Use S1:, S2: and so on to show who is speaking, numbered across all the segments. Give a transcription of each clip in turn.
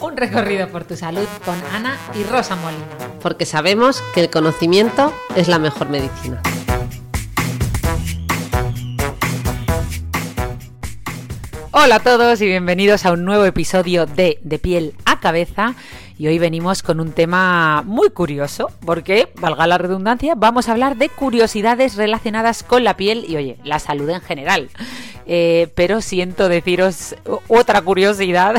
S1: Un recorrido por tu salud con Ana y Rosa Molina.
S2: porque sabemos que el conocimiento es la mejor medicina.
S1: Hola a todos y bienvenidos a un nuevo episodio de De piel a cabeza. Y hoy venimos con un tema muy curioso, porque, valga la redundancia, vamos a hablar de curiosidades relacionadas con la piel y, oye, la salud en general. Eh, pero siento deciros otra curiosidad,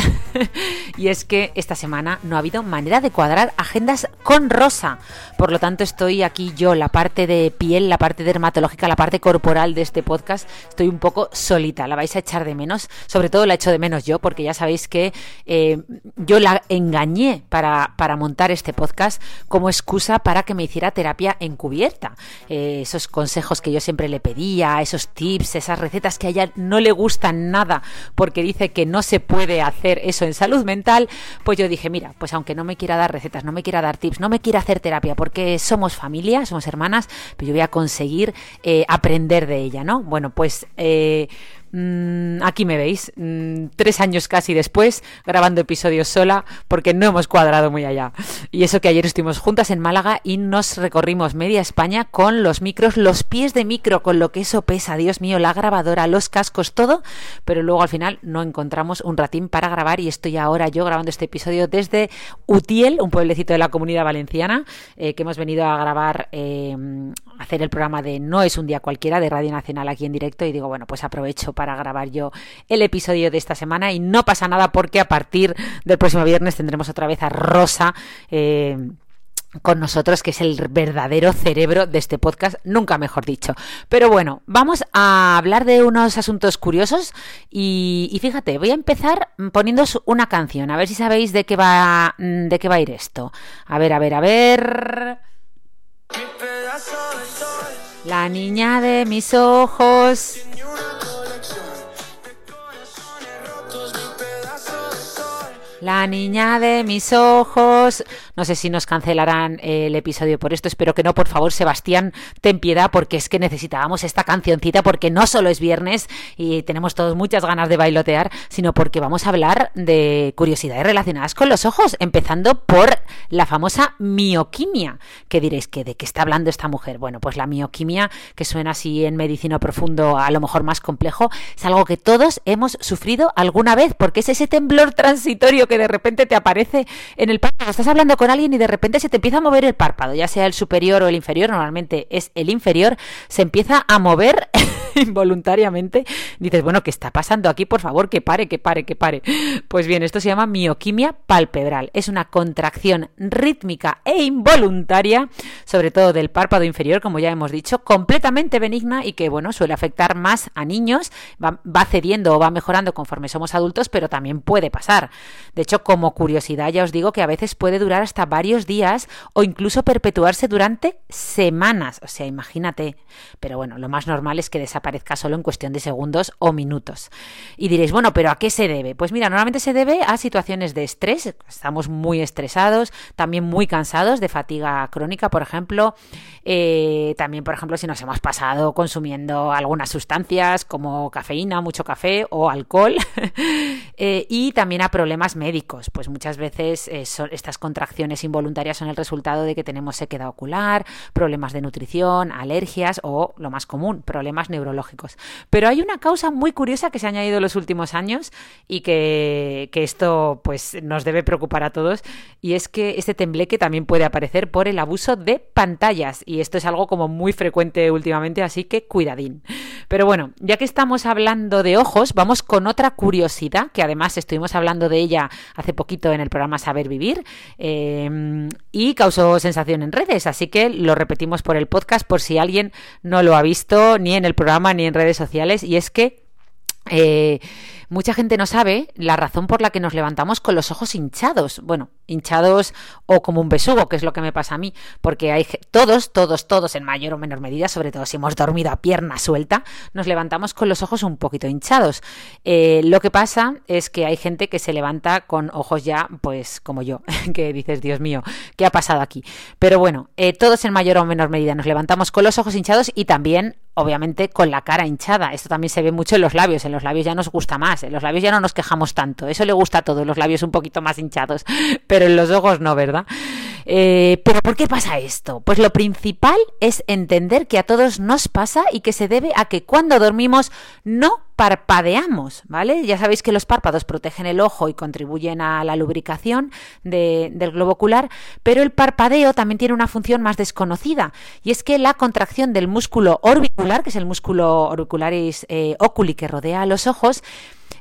S1: y es que esta semana no ha habido manera de cuadrar agendas con Rosa. Por lo tanto, estoy aquí yo, la parte de piel, la parte dermatológica, la parte corporal de este podcast, estoy un poco solita, la vais a echar de menos, sobre todo la echo de menos yo, porque ya sabéis que eh, yo la engañé para, para, montar este podcast como excusa para que me hiciera terapia encubierta. Eh, esos consejos que yo siempre le pedía, esos tips, esas recetas que a ella no le gustan nada porque dice que no se puede hacer eso en salud mental, pues yo dije, mira, pues aunque no me quiera dar recetas, no me quiera dar tips, no me quiera hacer terapia porque somos familia, somos hermanas, pues yo voy a conseguir eh, aprender de ella, ¿no? Bueno, pues... Eh, Mm, aquí me veis, mm, tres años casi después, grabando episodios sola, porque no hemos cuadrado muy allá. Y eso que ayer estuvimos juntas en Málaga y nos recorrimos media España con los micros, los pies de micro, con lo que eso pesa, Dios mío, la grabadora, los cascos, todo, pero luego al final no encontramos un ratín para grabar y estoy ahora yo grabando este episodio desde Utiel, un pueblecito de la comunidad valenciana, eh, que hemos venido a grabar, eh, hacer el programa de No es un día cualquiera de Radio Nacional aquí en directo y digo, bueno, pues aprovecho para grabar yo el episodio de esta semana y no pasa nada porque a partir del próximo viernes tendremos otra vez a Rosa. Eh, con nosotros, que es el verdadero cerebro de este podcast, nunca mejor dicho. Pero bueno, vamos a hablar de unos asuntos curiosos y, fíjate, voy a empezar poniéndoos una canción, a ver si sabéis de qué va, de qué va a ir esto. A ver, a ver, a ver. La niña de mis ojos. La niña de mis ojos. No sé si nos cancelarán el episodio por esto. Espero que no, por favor, Sebastián, ten piedad, porque es que necesitábamos esta cancioncita, porque no solo es viernes y tenemos todos muchas ganas de bailotear, sino porque vamos a hablar de curiosidades relacionadas con los ojos, empezando por la famosa mioquimia. Que diréis que de qué está hablando esta mujer. Bueno, pues la mioquimia, que suena así en medicina profundo, a lo mejor más complejo, es algo que todos hemos sufrido alguna vez, porque es ese temblor transitorio que de repente te aparece en el párpado. Estás hablando con alguien y de repente se te empieza a mover el párpado, ya sea el superior o el inferior, normalmente es el inferior, se empieza a mover involuntariamente. Dices, bueno, ¿qué está pasando aquí? Por favor, que pare, que pare, que pare. Pues bien, esto se llama mioquimia palpebral. Es una contracción rítmica e involuntaria, sobre todo del párpado inferior, como ya hemos dicho, completamente benigna y que, bueno, suele afectar más a niños, va, va cediendo o va mejorando conforme somos adultos, pero también puede pasar. De hecho, como curiosidad, ya os digo que a veces puede durar hasta varios días o incluso perpetuarse durante semanas. O sea, imagínate. Pero bueno, lo más normal es que desaparezca solo en cuestión de segundos o minutos. Y diréis, bueno, pero ¿a qué se debe? Pues mira, normalmente se debe a situaciones de estrés. Estamos muy estresados, también muy cansados de fatiga crónica, por ejemplo. Eh, también, por ejemplo, si nos hemos pasado consumiendo algunas sustancias como cafeína, mucho café o alcohol. eh, y también a problemas médicos. Pues muchas veces eh, estas contracciones involuntarias son el resultado de que tenemos sequedad ocular, problemas de nutrición, alergias o, lo más común, problemas neurológicos Pero hay una causa muy curiosa que se ha añadido en los últimos años y que, que esto pues nos debe preocupar a todos y es que este tembleque también puede aparecer por el abuso de pantallas y esto es algo como muy frecuente últimamente, así que cuidadín. Pero bueno, ya que estamos hablando de ojos, vamos con otra curiosidad que además estuvimos hablando de ella hace poquito en el programa Saber Vivir eh, y causó sensación en redes, así que lo repetimos por el podcast por si alguien no lo ha visto ni en el programa ni en redes sociales y es que eh, mucha gente no sabe la razón por la que nos levantamos con los ojos hinchados. Bueno, hinchados o como un besugo, que es lo que me pasa a mí, porque hay todos, todos, todos en mayor o menor medida, sobre todo si hemos dormido a pierna suelta, nos levantamos con los ojos un poquito hinchados. Eh, lo que pasa es que hay gente que se levanta con ojos ya, pues como yo, que dices, Dios mío, ¿qué ha pasado aquí? Pero bueno, eh, todos en mayor o menor medida nos levantamos con los ojos hinchados y también obviamente con la cara hinchada. Esto también se ve mucho en los labios. En los labios ya nos gusta más. En los labios ya no nos quejamos tanto. Eso le gusta a todos, los labios un poquito más hinchados. Pero en los ojos no, ¿verdad? Eh, pero ¿por qué pasa esto? Pues lo principal es entender que a todos nos pasa y que se debe a que cuando dormimos no parpadeamos, ¿vale? Ya sabéis que los párpados protegen el ojo y contribuyen a la lubricación de, del globo ocular, pero el parpadeo también tiene una función más desconocida y es que la contracción del músculo orbicular, que es el músculo orbicularis eh, oculi que rodea los ojos,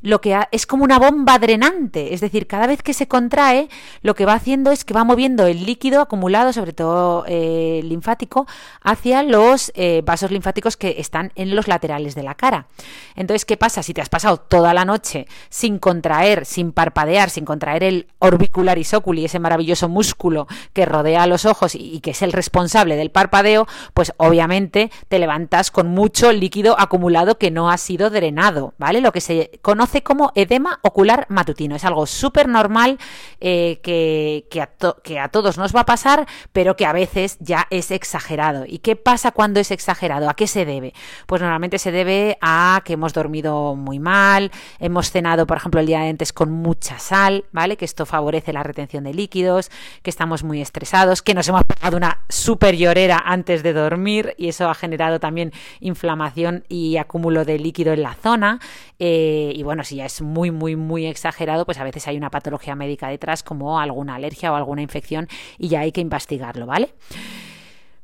S1: lo que es como una bomba drenante, es decir, cada vez que se contrae, lo que va haciendo es que va moviendo el líquido acumulado, sobre todo eh, linfático, hacia los eh, vasos linfáticos que están en los laterales de la cara. Entonces, ¿qué pasa? Si te has pasado toda la noche sin contraer, sin parpadear, sin contraer el orbicularis oculi, ese maravilloso músculo que rodea los ojos y, que es el responsable del parpadeo, pues obviamente te levantas con mucho líquido acumulado que no ha sido drenado, ¿vale? Lo que se conoce como edema ocular matutino. Es algo súper normal eh, que, a que a todos nos va a pasar, pero que a veces ya es exagerado. ¿Y qué pasa cuando es exagerado? ¿A qué se debe? Pues normalmente se debe a que hemos dormido muy mal, hemos cenado, por ejemplo, el día de antes con mucha sal, ¿vale? Que esto favorece la retención de líquidos, que estamos muy estresados, que nos hemos pegado una super llorera antes de dormir y eso ha generado también inflamación y acúmulo de líquido en la zona. Eh, y bueno, si ya es muy, muy, muy exagerado, pues a veces hay una patología médica detrás, como alguna alergia o alguna infección, y ya hay que investigarlo, ¿vale?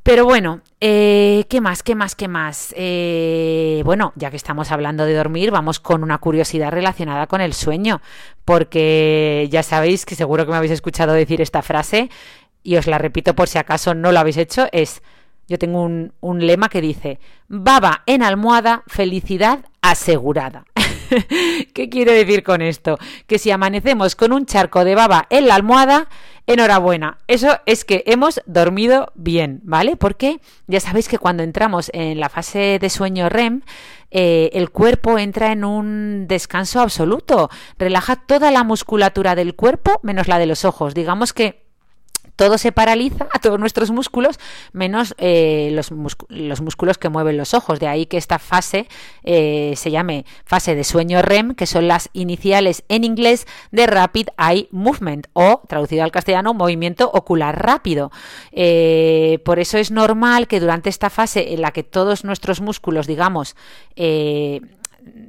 S1: Pero bueno, eh, ¿qué más? ¿Qué más? ¿Qué más? Eh, bueno, ya que estamos hablando de dormir, vamos con una curiosidad relacionada con el sueño, porque ya sabéis que seguro que me habéis escuchado decir esta frase, y os la repito por si acaso no lo habéis hecho, es, yo tengo un, un lema que dice, baba en almohada, felicidad asegurada. ¿Qué quiero decir con esto? Que si amanecemos con un charco de baba en la almohada, enhorabuena. Eso es que hemos dormido bien, ¿vale? Porque ya sabéis que cuando entramos en la fase de sueño REM, eh, el cuerpo entra en un descanso absoluto. Relaja toda la musculatura del cuerpo menos la de los ojos. Digamos que todo se paraliza, a todos nuestros músculos, menos eh, los, los, músculos que mueven los ojos. De ahí que esta fase eh, se llame fase de sueño REM, que son las iniciales en inglés de Rapid Eye Movement, o traducido al castellano, movimiento ocular rápido. Eh, por eso es normal que durante esta fase en la que todos nuestros músculos, digamos,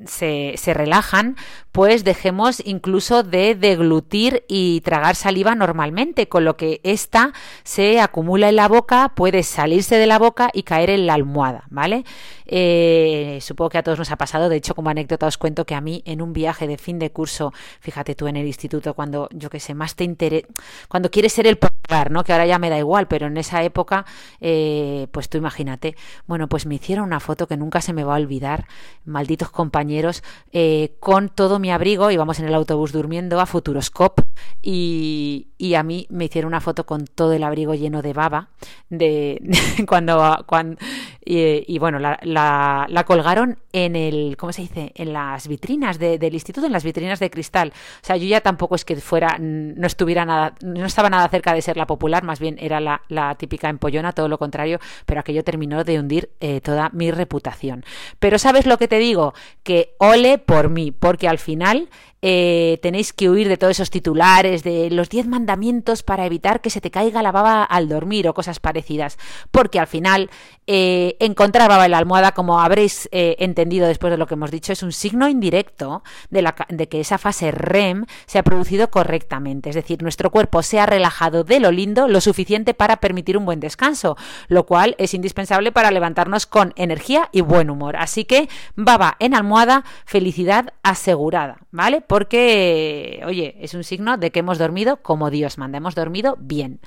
S1: se, relajan, pues dejemos incluso de deglutir y tragar saliva normalmente, con lo que esta se acumula en la boca, puede salirse de la boca y caer en la almohada, ¿vale? Eh, supongo que a todos nos ha pasado, de hecho como anécdota os cuento que a mí en un viaje de fin de curso, fíjate tú en el instituto, cuando yo que sé, más te interesa, cuando quieres ser el popular, ¿no? Que ahora ya me da igual, pero en esa época, eh, pues tú imagínate, bueno, pues me hicieron una foto que nunca se me va a olvidar, malditos compañeros, eh, con todo mi abrigo, íbamos en el autobús durmiendo a Futuroscope y, y, a mí me hicieron una foto con todo el abrigo lleno de baba, de, cuando, cuando y, bueno, la, la, la, colgaron en el, ¿cómo se dice? En las vitrinas de, del instituto, en las vitrinas de cristal. O sea, yo ya tampoco es que fuera, no estuviera nada, no estaba nada cerca de ser la popular, más bien era la, la típica empollona, todo lo contrario, pero aquello terminó de hundir eh, toda mi reputación. Pero ¿sabes lo que te digo? Que ole por mí, porque al final eh, tenéis que huir de todos esos titulares de los 10 mandamientos para evitar que se te caiga la baba al dormir o cosas parecidas, porque al final eh, encontrar baba en la almohada, como habréis eh, entendido después de lo que hemos dicho, es un signo indirecto de, la, de que esa fase REM se ha producido correctamente, es decir, nuestro cuerpo se ha relajado de lo lindo lo suficiente para permitir un buen descanso, lo cual es indispensable para levantarnos con energía y buen humor. Así que baba en almohada, felicidad asegurada, ¿vale? Porque, oye, es un signo de que hemos dormido como Dios manda, hemos dormido bien.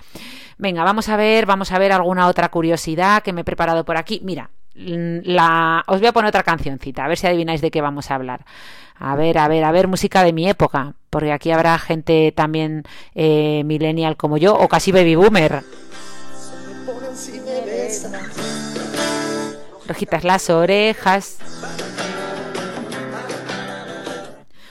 S1: Venga, vamos a ver, vamos a ver alguna otra curiosidad que me he preparado por aquí. Mira, la, os voy a poner otra cancioncita, a ver si adivináis de qué vamos a hablar. A ver, a ver, a ver, música de mi época, porque aquí habrá gente también eh, millennial como yo, o casi baby boomer. Rojitas las orejas.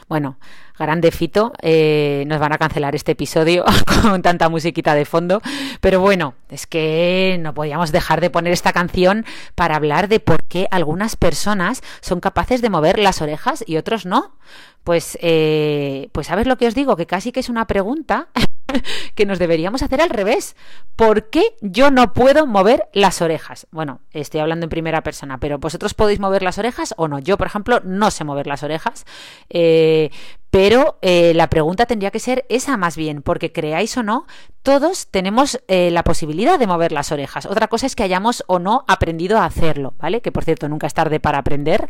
S1: Bueno, grande Fito, eh, nos van a cancelar este episodio con tanta musiquita de fondo, pero bueno, es que no podíamos dejar de poner esta canción para hablar de por qué algunas personas son capaces de mover las orejas y otros no. Pues, eh, pues sabes lo que os digo, que casi que es una pregunta que nos deberíamos hacer al revés. ¿Por qué yo no puedo mover las orejas? Bueno, estoy hablando en primera persona, pero vosotros podéis mover las orejas o no. Yo, por ejemplo, no sé mover las orejas, eh, pero eh, la pregunta tendría que ser esa más bien, porque creáis o no, todos tenemos eh, la posibilidad de mover las orejas. Otra cosa es que hayamos o no aprendido a hacerlo, ¿vale? Que por cierto, nunca es tarde para aprender.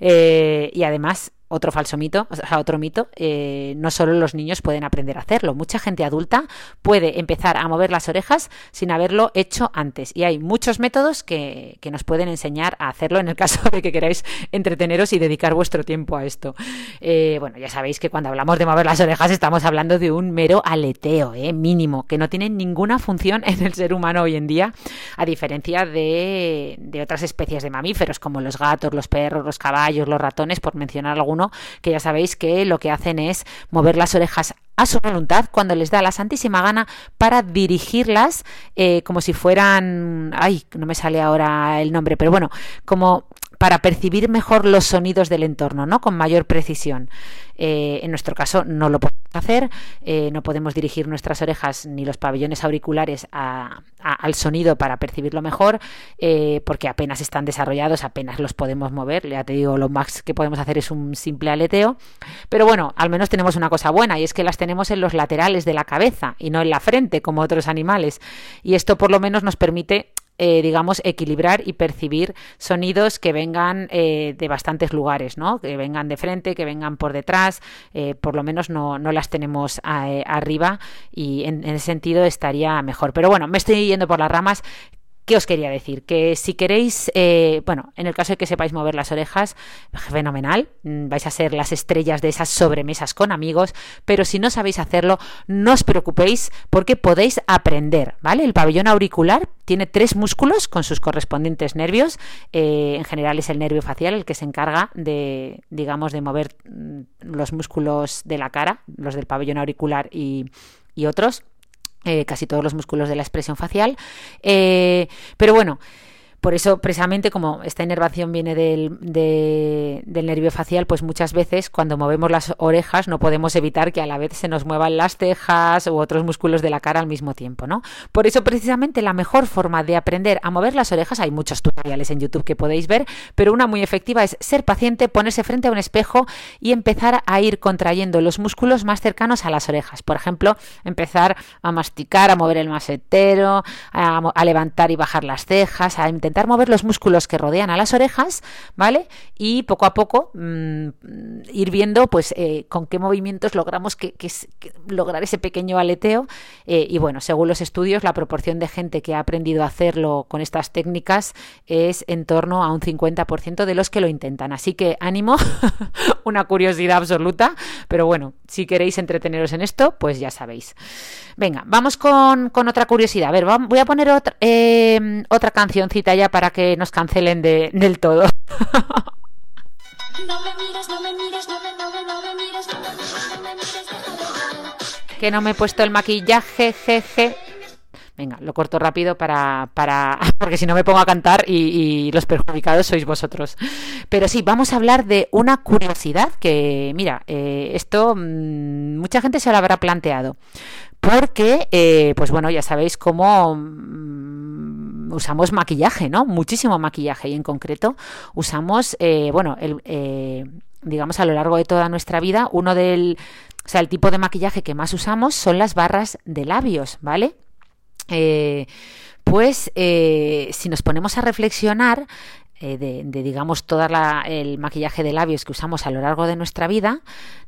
S1: y además, otro falso mito, o sea, otro mito, eh, no solo los niños pueden aprender a hacerlo, mucha gente adulta puede empezar a mover las orejas sin haberlo hecho antes. Y hay muchos métodos que, que nos pueden enseñar a hacerlo en el caso de que queráis entreteneros y dedicar vuestro tiempo a esto. Eh, bueno, ya sabéis que cuando hablamos de mover las orejas estamos hablando de un mero aleteo, eh, mínimo, que no tiene ninguna función en el ser humano hoy en día, a diferencia de, de otras especies de mamíferos como los gatos, los perros, los caballos, los ratones, por mencionar algunos que ya sabéis que lo que hacen es mover las orejas a su voluntad cuando les da la santísima gana para dirigirlas eh, como si fueran, ay, no me sale ahora el nombre, pero bueno, como para percibir mejor los sonidos del entorno, ¿no? Con mayor precisión. Eh, en nuestro caso no lo podemos hacer, eh, no podemos dirigir nuestras orejas ni los pabellones auriculares al sonido para percibirlo mejor, eh, porque apenas están desarrollados, apenas los podemos mover. Ya te digo, lo más que podemos hacer es un simple aleteo. Pero bueno, al menos tenemos una cosa buena y es que las tenemos en los laterales de la cabeza y no en la frente como otros animales. Y esto por lo menos nos permite eh, digamos, equilibrar y percibir sonidos que vengan eh, de bastantes lugares, ¿no? Que vengan de frente, que vengan por detrás, eh, por lo menos no, no las tenemos arriba y en, en, ese sentido estaría mejor. Pero bueno, me estoy yendo por las ramas. ¿Qué os quería decir? Que si queréis, eh, bueno, en el caso de que sepáis mover las orejas, fenomenal, mm, vais a ser las estrellas de esas sobremesas con amigos, pero si no sabéis hacerlo, no os preocupéis porque podéis aprender, ¿vale? El pabellón auricular tiene tres músculos con sus correspondientes nervios, eh, en general es el nervio facial el que se encarga de, digamos, de mover mm, los músculos de la cara, los del pabellón auricular y, y otros. Eh, casi todos los músculos de la expresión facial. Eh, pero bueno, por eso, precisamente, como esta inervación viene del, del, nervio facial, pues muchas veces cuando movemos las orejas no podemos evitar que a la vez se nos muevan las cejas u otros músculos de la cara al mismo tiempo, ¿no? Por eso, precisamente, la mejor forma de aprender a mover las orejas, hay muchos tutoriales en YouTube que podéis ver, pero una muy efectiva es ser paciente, ponerse frente a un espejo y empezar a ir contrayendo los músculos más cercanos a las orejas. Por ejemplo, empezar a masticar, a mover el masetero, a, a levantar y bajar las cejas, a intentar mover los músculos que rodean a las orejas, ¿vale? Y poco a poco mmm, ir viendo, pues, eh, con qué movimientos logramos que, que, que lograr ese pequeño aleteo. Eh, y bueno, según los estudios, la proporción de gente que ha aprendido a hacerlo con estas técnicas es en torno a un 50% de los que lo intentan. Así que ánimo, una curiosidad absoluta, pero bueno, si queréis entreteneros en esto, pues ya sabéis. Venga, vamos con, con otra curiosidad. A ver, voy a poner otra, eh, otra cancioncita ya para que nos cancelen de, del todo. Que no me he puesto el maquillaje, jeje. Venga, lo corto rápido para, para porque si no me pongo a cantar y, los perjudicados sois vosotros. Pero sí, vamos a hablar de una curiosidad que, mira, eh, esto mm, mucha gente se lo habrá planteado. Porque, eh, pues bueno, ya sabéis cómo mm, usamos maquillaje, ¿no? Muchísimo maquillaje y en concreto usamos, eh, bueno, digamos a lo largo de toda nuestra vida, uno del, o sea, el tipo de maquillaje que más usamos son las barras de labios, ¿vale? Eh, pues eh, si nos ponemos a reflexionar eh, de, digamos, todo el maquillaje de labios que usamos a lo largo de nuestra vida,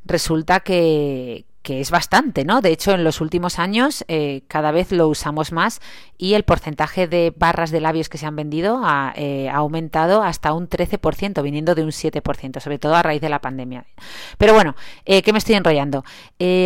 S1: resulta que, que es bastante, ¿no? De hecho, en los últimos años eh, cada vez lo usamos más y el porcentaje de barras de labios que se han vendido ha, eh, aumentado hasta un 13%, viniendo de un 7%, sobre todo a raíz de la pandemia. Pero bueno, eh, ¿qué me estoy enrollando?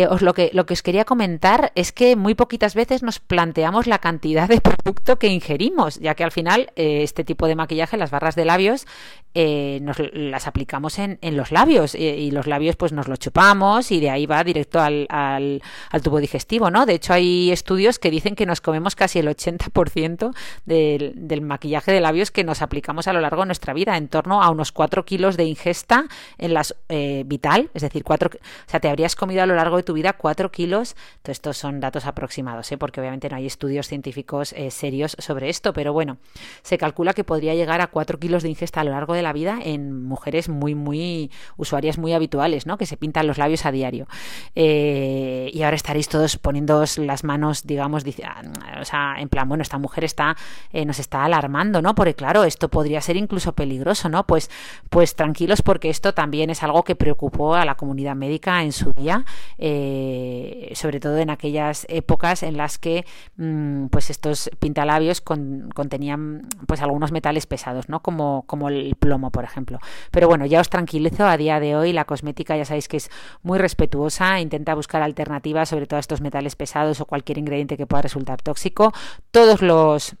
S1: os lo, que, lo que os quería comentar es que muy poquitas veces nos planteamos la cantidad de producto que ingerimos, ya que al final este tipo de maquillaje, las barras de labios, nos las aplicamos en, en los labios y los labios pues nos lo chupamos y de ahí va directo al al, tubo digestivo, ¿no? De hecho, hay estudios que dicen que nos comemos casi el 80% del, del maquillaje de labios que nos aplicamos a lo largo de nuestra vida, en torno a unos 4 kilos de ingesta en las eh, vital, es decir, 4, o sea, te habrías comido a lo largo de tu vida 4 kilos, Todos estos son datos aproximados, ¿eh? porque obviamente no hay estudios científicos eh, serios sobre esto, pero bueno, se calcula que podría llegar a 4 kilos de ingesta a lo largo de la vida en mujeres muy, muy usuarias muy habituales, ¿no? Que se pintan los labios a diario. Eh, y ahora estaréis todos poniéndoos las manos, digamos, ah, o sea, en plan, bueno, esta mujer está, eh, nos está alarmando, ¿no? Porque claro, esto podría ser incluso peligroso, ¿no? Pues, pues tranquilos porque esto también es algo que preocupó a la comunidad médica en su día, eh, sobre todo en aquellas épocas en las que, mm, pues estos pintalabios contenían, pues algunos metales pesados, ¿no? Como, como el plomo, por ejemplo. Pero bueno, ya os tranquilizo, a día de hoy la cosmética ya sabéis que es muy respetuosa, intenta buscar alternativas, sobre todo a estos metales pesados o cualquier ingrediente que pueda resultar tóxico. Todos los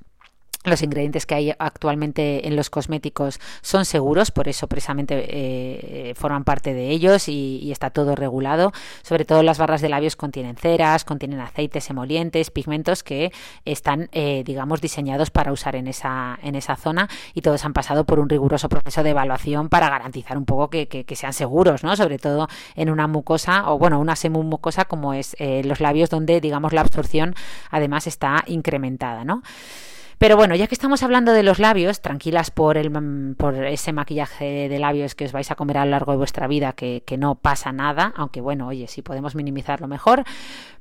S1: los ingredientes que hay actualmente en los cosméticos son seguros, por eso precisamente eh, forman parte de ellos y, está todo regulado. Sobre todo las barras de labios contienen ceras, contienen aceites emolientes, pigmentos que están, eh, digamos, diseñados para usar en esa, en esa zona y todos han pasado por un riguroso proceso de evaluación para garantizar un poco que, sean seguros, ¿no? Sobre todo en una mucosa o, bueno, una mucosa como es eh, los labios donde, digamos, la absorción además está incrementada, ¿no? Pero bueno, ya que estamos hablando de los labios, tranquilas por, el, por ese maquillaje de labios que os vais a comer a lo largo de vuestra vida, que, que no pasa nada, aunque bueno, oye, si podemos minimizarlo mejor.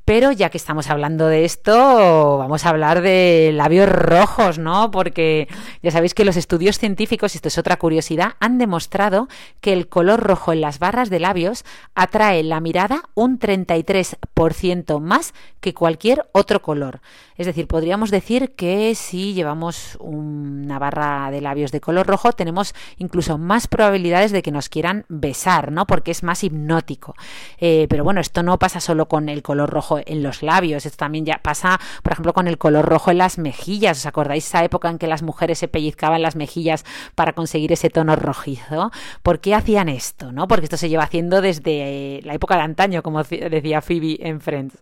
S1: Pero ya que estamos hablando de esto, vamos a hablar de labios rojos, ¿no? Porque ya sabéis que los estudios científicos, esto es otra curiosidad, han demostrado que el color rojo en las barras de labios atrae la mirada un 33% más que cualquier otro color. Es decir, podríamos decir que si llevamos una barra de labios de color rojo, tenemos incluso más probabilidades de que nos quieran besar, ¿no? Porque es más hipnótico. Eh, pero bueno, esto no pasa solo con el color rojo en los labios. Esto también ya pasa, por ejemplo, con el color rojo en las mejillas. ¿Os acordáis esa época en que las mujeres se pellizcaban las mejillas para conseguir ese tono rojizo? ¿Por qué hacían esto? ¿no? Porque esto se lleva haciendo desde la época de antaño, como decía Phoebe en Friends.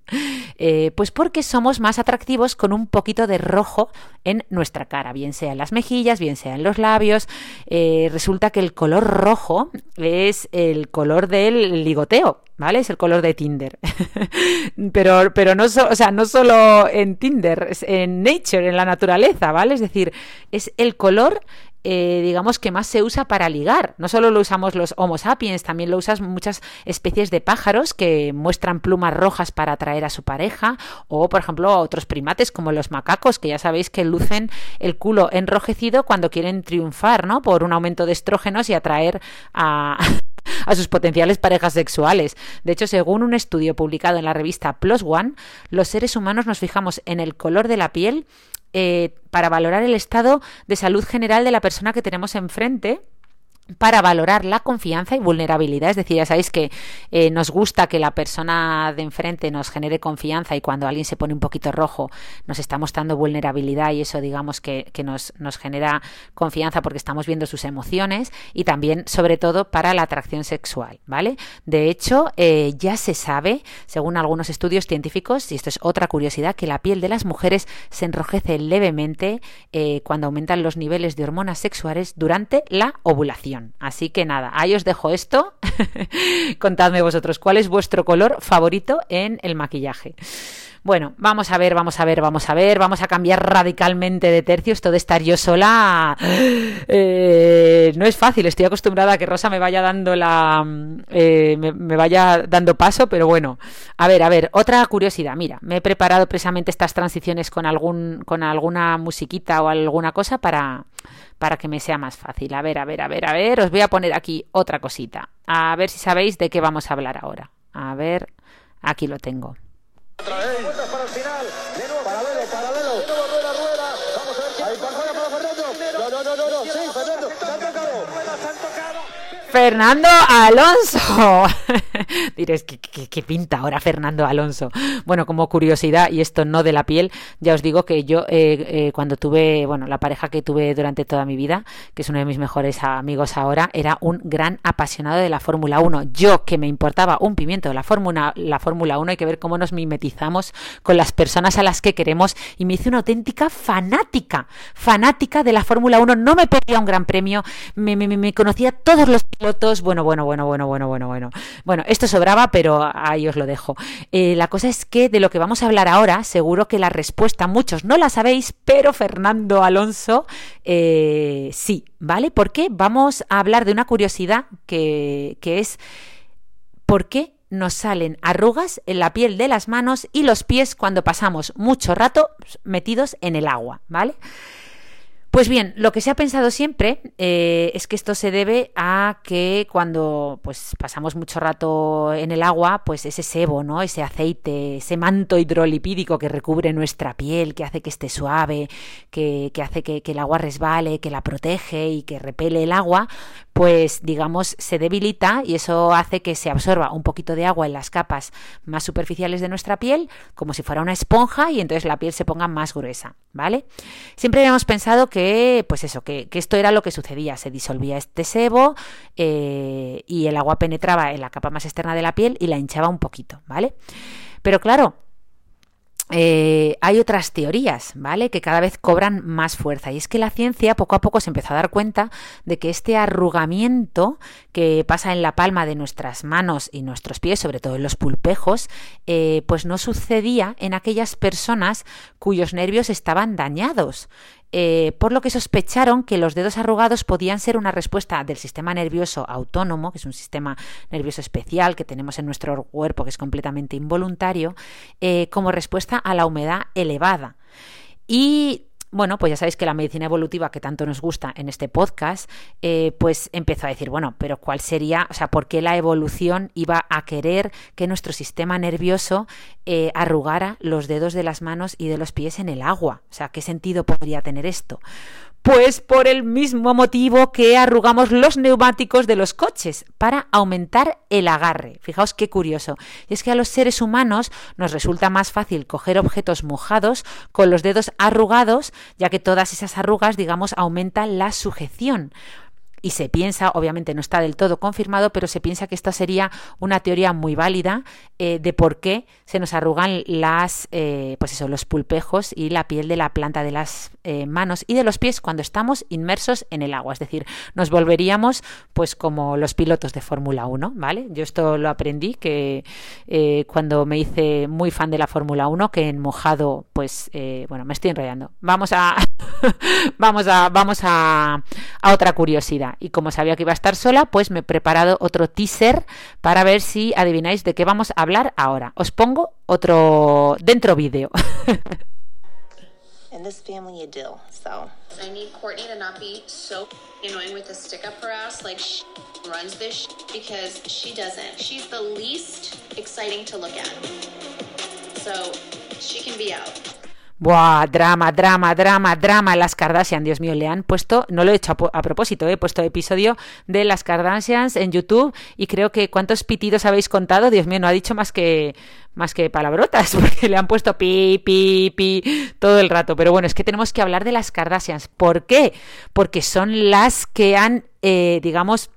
S1: Eh, pues porque somos más atractivos con un poquito de rojo en nuestra cara, bien sea en las mejillas, bien sea en los labios. Eh, resulta que el color rojo es el color del ligoteo, ¿vale? Es el color de Tinder. pero, pero no, o sea, no solo en Tinder, es en Nature, en la naturaleza, ¿vale? Es decir, es el color eh, digamos que más se usa para ligar. No solo lo usamos los Homo sapiens, también lo usan muchas especies de pájaros que muestran plumas rojas para atraer a su pareja, o por ejemplo otros primates como los macacos, que ya sabéis que lucen el culo enrojecido cuando quieren triunfar, ¿no? Por un aumento de estrógenos y atraer a, a sus potenciales parejas sexuales. De hecho, según un estudio publicado en la revista Plus One, los seres humanos nos fijamos en el color de la piel eh, para valorar el estado de salud general de la persona que tenemos enfrente para valorar la confianza y vulnerabilidad. Es decir, ya sabéis que eh, nos gusta que la persona de enfrente nos genere confianza y cuando alguien se pone un poquito rojo nos está mostrando vulnerabilidad y eso digamos que, nos, genera confianza porque estamos viendo sus emociones y también sobre todo para la atracción sexual, ¿vale? De hecho, eh, ya se sabe, según algunos estudios científicos, y esto es otra curiosidad, que la piel de las mujeres se enrojece levemente eh, cuando aumentan los niveles de hormonas sexuales durante la ovulación. Así que nada, ahí os dejo esto. Contadme vosotros cuál es vuestro color favorito en el maquillaje. Bueno, vamos a ver, vamos a ver, vamos a ver, vamos a cambiar radicalmente de tercio. Esto de estar yo sola eh, no es fácil. Estoy acostumbrada a que Rosa me vaya dando la, eh, me, vaya dando paso, pero bueno, a ver, a ver, otra curiosidad. Mira, me he preparado precisamente estas transiciones con algún, con alguna musiquita o alguna cosa para, para que me sea más fácil. A ver, a ver, a ver, a ver, os voy a poner aquí otra cosita. A ver si sabéis de qué vamos a hablar ahora. A ver, aquí lo tengo. Para el Fernando Alonso. Diréis, ¿qué, pinta ahora Fernando Alonso? Bueno, como curiosidad, y esto no de la piel, ya os digo que yo eh, eh, cuando tuve, bueno, la pareja que tuve durante toda mi vida, que es uno de mis mejores amigos ahora, era un gran apasionado de la Fórmula 1. Yo, que me importaba un pimiento de la Fórmula, la Fórmula 1, hay que ver cómo nos mimetizamos con las personas a las que queremos, y me hice una auténtica fanática, fanática de la Fórmula 1. No me pedía un gran premio, me, conocía todos los bueno, bueno, bueno, bueno, bueno, bueno, bueno. Bueno, esto sobraba, pero ahí os lo dejo. Eh, la cosa es que de lo que vamos a hablar ahora, seguro que la respuesta muchos no la sabéis, pero Fernando Alonso eh, sí, ¿vale? Porque vamos a hablar de una curiosidad que, que es ¿por qué nos salen arrugas en la piel de las manos y los pies cuando pasamos mucho rato metidos en el agua, ¿vale? Pues bien, lo que se ha pensado siempre eh, es que esto se debe a que cuando pues pasamos mucho rato en el agua, pues ese sebo, ¿no? Ese aceite, ese manto hidrolipídico que recubre nuestra piel, que hace que esté suave, que, hace que, que el agua resbale, que la protege y que repele el agua, pues digamos se debilita y eso hace que se absorba un poquito de agua en las capas más superficiales de nuestra piel, como si fuera una esponja y entonces la piel se ponga más gruesa, ¿vale? Siempre habíamos pensado que, pues eso, que, esto era lo que sucedía, se disolvía este sebo eh, y el agua penetraba en la capa más externa de la piel y la hinchaba un poquito, ¿vale? Pero claro, eh, hay otras teorías, ¿vale? Que cada vez cobran más fuerza. Y es que la ciencia poco a poco se empezó a dar cuenta de que este arrugamiento que pasa en la palma de nuestras manos y nuestros pies, sobre todo en los pulpejos, eh, pues no sucedía en aquellas personas cuyos nervios estaban dañados. Eh, por lo que sospecharon que los dedos arrugados podían ser una respuesta del sistema nervioso autónomo, que es un sistema nervioso especial que tenemos en nuestro cuerpo que es completamente involuntario, eh, como respuesta a la humedad elevada. Y bueno, pues ya sabéis que la medicina evolutiva que tanto nos gusta en este podcast, eh, pues empezó a decir, bueno, pero ¿cuál sería, o sea, por qué la evolución iba a querer que nuestro sistema nervioso eh, arrugara los dedos de las manos y de los pies en el agua? O sea, ¿qué sentido podría tener esto? Pues por el mismo motivo que arrugamos los neumáticos de los coches, para aumentar el agarre. Fijaos qué curioso. Y es que a los seres humanos nos resulta más fácil coger objetos mojados con los dedos arrugados, ya que todas esas arrugas, digamos, aumentan la sujeción y se piensa, obviamente no está del todo confirmado, pero se piensa que esta sería una teoría muy válida eh, de por qué se nos arrugan las, eh, pues eso, los pulpejos y la piel de la planta de las eh, manos y de los pies cuando estamos inmersos en el agua. Es decir, nos volveríamos pues como los pilotos de Fórmula 1, ¿vale? Yo esto lo aprendí que cuando me hice muy fan de la Fórmula 1, que en mojado, pues, bueno, me estoy enrollando. Vamos a, vamos a, vamos a, a otra curiosidad. Y como sabía que iba a estar sola, pues me he preparado otro teaser para ver si adivináis de qué vamos a hablar ahora. Os pongo otro dentro vídeo. In this family, you do. So I need Courtney to not be so annoying with the stick up her ass, like she runs this because she doesn't. She's the least exciting to look at. So she can be out. Buah, drama, drama, drama, drama. Las Kardashian, Dios mío, le han puesto, no lo he hecho a, propósito, he puesto episodio de las Kardashians en YouTube y creo que cuántos pitidos habéis contado, Dios mío, no ha dicho más que más que palabrotas, porque le han puesto pi, pi, pi todo el rato. Pero bueno, es que tenemos que hablar de las Kardashians. ¿Por qué? Porque son las que han, eh, digamos,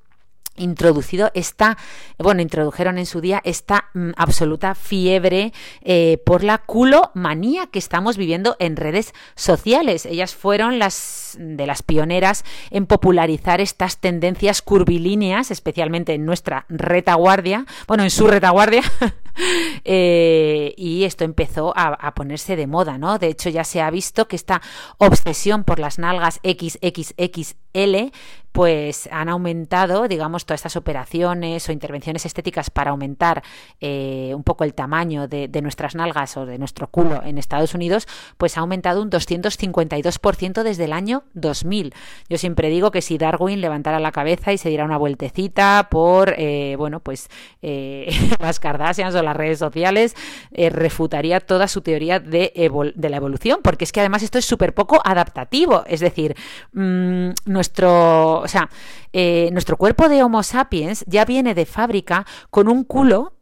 S1: introducido esta, bueno, introdujeron en su día esta mm, absoluta fiebre eh, por la culomanía que estamos viviendo en redes sociales. Ellas fueron las de las pioneras en popularizar estas tendencias curvilíneas, especialmente en nuestra retaguardia, bueno, en su retaguardia, eh, y esto empezó a, ponerse de moda, ¿no? De hecho, ya se ha visto que esta obsesión por las nalgas XXXL pues han aumentado, digamos, todas estas operaciones o intervenciones estéticas para aumentar eh, un poco el tamaño de, nuestras nalgas o de nuestro culo en Estados Unidos, pues ha aumentado un 252% desde el año 2000. Yo siempre digo que si Darwin levantara la cabeza y se diera una vueltecita por, eh, bueno, pues eh, las Kardashians o las redes sociales, refutaría toda su teoría de, la evolución, porque es que además esto es súper poco adaptativo, es decir, mmm, nuestro o sea, eh, nuestro cuerpo de Homo sapiens ya viene de fábrica con un culo,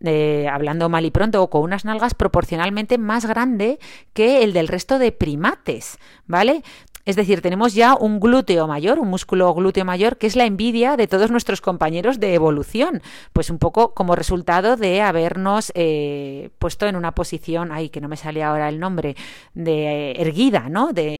S1: hablando mal y pronto, o con unas nalgas proporcionalmente más grande que el del resto de primates, ¿vale? Es decir, tenemos ya un glúteo mayor, un músculo glúteo mayor, que es la envidia de todos nuestros compañeros de evolución. Pues un poco como resultado de habernos eh, puesto en una posición, ay, que no me sale ahora el nombre, de eh, erguida, ¿no? De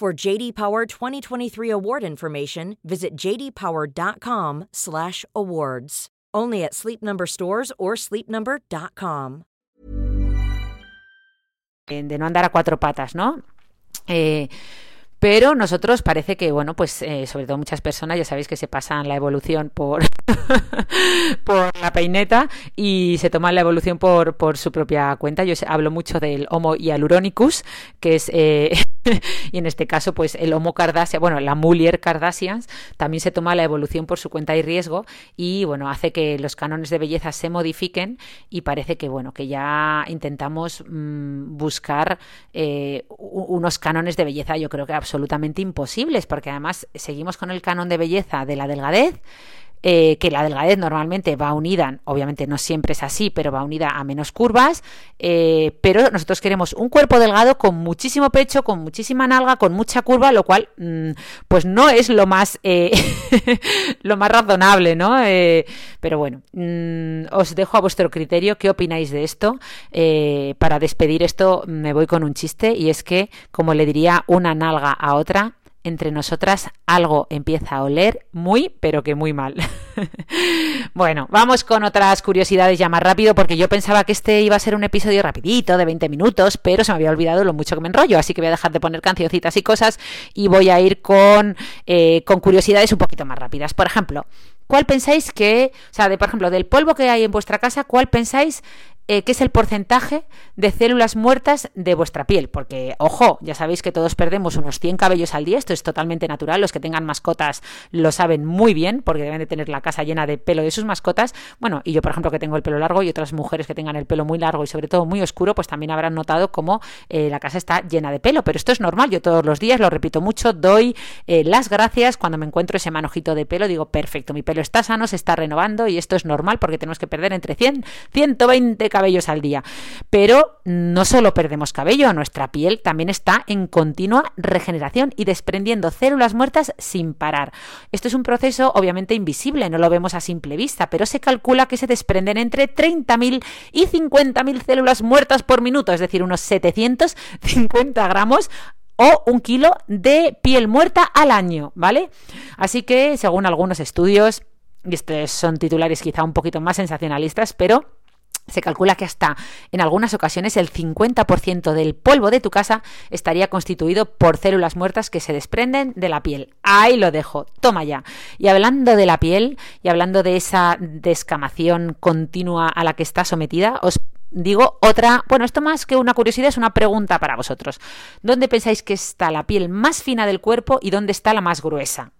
S3: For JD Power 2023 award information, visit jdpower.com/awards. Only at Sleep Number stores or sleepnumber.com.
S1: De no andar a cuatro patas, ¿no? Eh, pero nosotros parece que, bueno, pues eh, sobre todo muchas personas, ya sabéis que se pasan la evolución por, por la peineta y se toman la evolución por, por su propia cuenta. Yo hablo mucho del Homo Hyaluronicus, que es, eh, y en este caso, pues el Homo Kardashian, bueno, la Mulier Kardashians, también se toma la evolución por su cuenta y riesgo y, bueno, hace que los cánones de belleza se modifiquen y parece que, bueno, que ya intentamos mmm, buscar eh, unos cánones de belleza, yo creo que absolutamente imposibles, porque además seguimos con el canon de belleza de la delgadez, eh, que la delgadez normalmente va unida, obviamente no siempre es así, pero va unida a menos curvas, eh, pero nosotros queremos un cuerpo delgado con muchísimo pecho, con muchísima nalga, con mucha curva, lo cual mmm, pues no es lo más, eh, lo más razonable, ¿no? Pero bueno, mmm, os dejo a vuestro criterio qué opináis de esto. Para despedir esto me voy con un chiste y es que, como le diría una nalga a otra, entre nosotras algo empieza a oler muy, pero que muy mal. bueno, vamos con otras curiosidades ya más rápido, porque yo pensaba que este iba a ser un episodio rapidito, de 20 minutos, pero se me había olvidado lo mucho que me enrollo, así que voy a dejar de poner cancioncitas y cosas y voy a ir con, eh, con curiosidades un poquito más rápidas. Por ejemplo, ¿cuál pensáis que, o sea, de, por ejemplo, del polvo que hay en vuestra casa, cuál pensáis eh, qué es el porcentaje de células muertas de vuestra piel. Porque, ojo, ya sabéis que todos perdemos unos 100 cabellos al día, esto es totalmente natural, los que tengan mascotas lo saben muy bien, porque deben de tener la casa llena de pelo de sus mascotas. Bueno, y yo, por ejemplo, que tengo el pelo largo y otras mujeres que tengan el pelo muy largo y sobre todo muy oscuro, pues también habrán notado cómo eh, la casa está llena de pelo. Pero esto es normal, yo todos los días, lo repito mucho, doy eh, las gracias cuando me encuentro ese manojito de pelo, digo, perfecto, mi pelo está sano, se está renovando y esto es normal porque tenemos que perder entre 100, 120 cabellos al día. Pero no solo perdemos cabello, nuestra piel también está en continua regeneración y desprendiendo células muertas sin parar. Esto es un proceso obviamente invisible, no lo vemos a simple vista, pero se calcula que se desprenden entre 30.000 y 50.000 células muertas por minuto, es decir, unos 750 gramos o un kilo de piel muerta al año, ¿vale? Así que, según algunos estudios, y estos son titulares quizá un poquito más sensacionalistas, pero se calcula que hasta en algunas ocasiones el 50% del polvo de tu casa estaría constituido por células muertas que se desprenden de la piel. Ahí lo dejo, toma ya. Y hablando de la piel y hablando de esa descamación continua a la que está sometida, os digo otra, bueno, esto más que una curiosidad es una pregunta para vosotros. ¿Dónde pensáis que está la piel más fina del cuerpo y dónde está la más gruesa?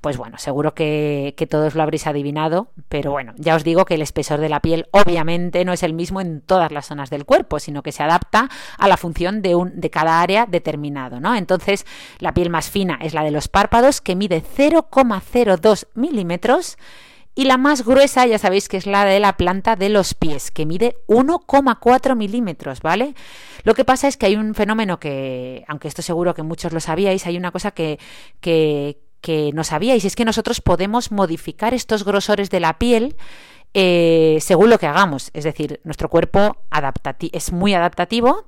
S1: Pues bueno, seguro que, todos lo habréis adivinado, pero bueno, ya os digo que el espesor de la piel obviamente no es el mismo en todas las zonas del cuerpo, sino que se adapta a la función de, un, de cada área determinado, ¿no? Entonces, la piel más fina es la de los párpados, que mide 0,02 milímetros, y la más gruesa, ya sabéis que es la de la planta de los pies, que mide 1,4 milímetros, ¿vale? Lo que pasa es que hay un fenómeno que, aunque esto seguro que muchos lo sabíais, hay una cosa que, que, que no sabíais, es que nosotros podemos modificar estos grosores de la piel eh, según lo que hagamos. Es decir, nuestro cuerpo es muy adaptativo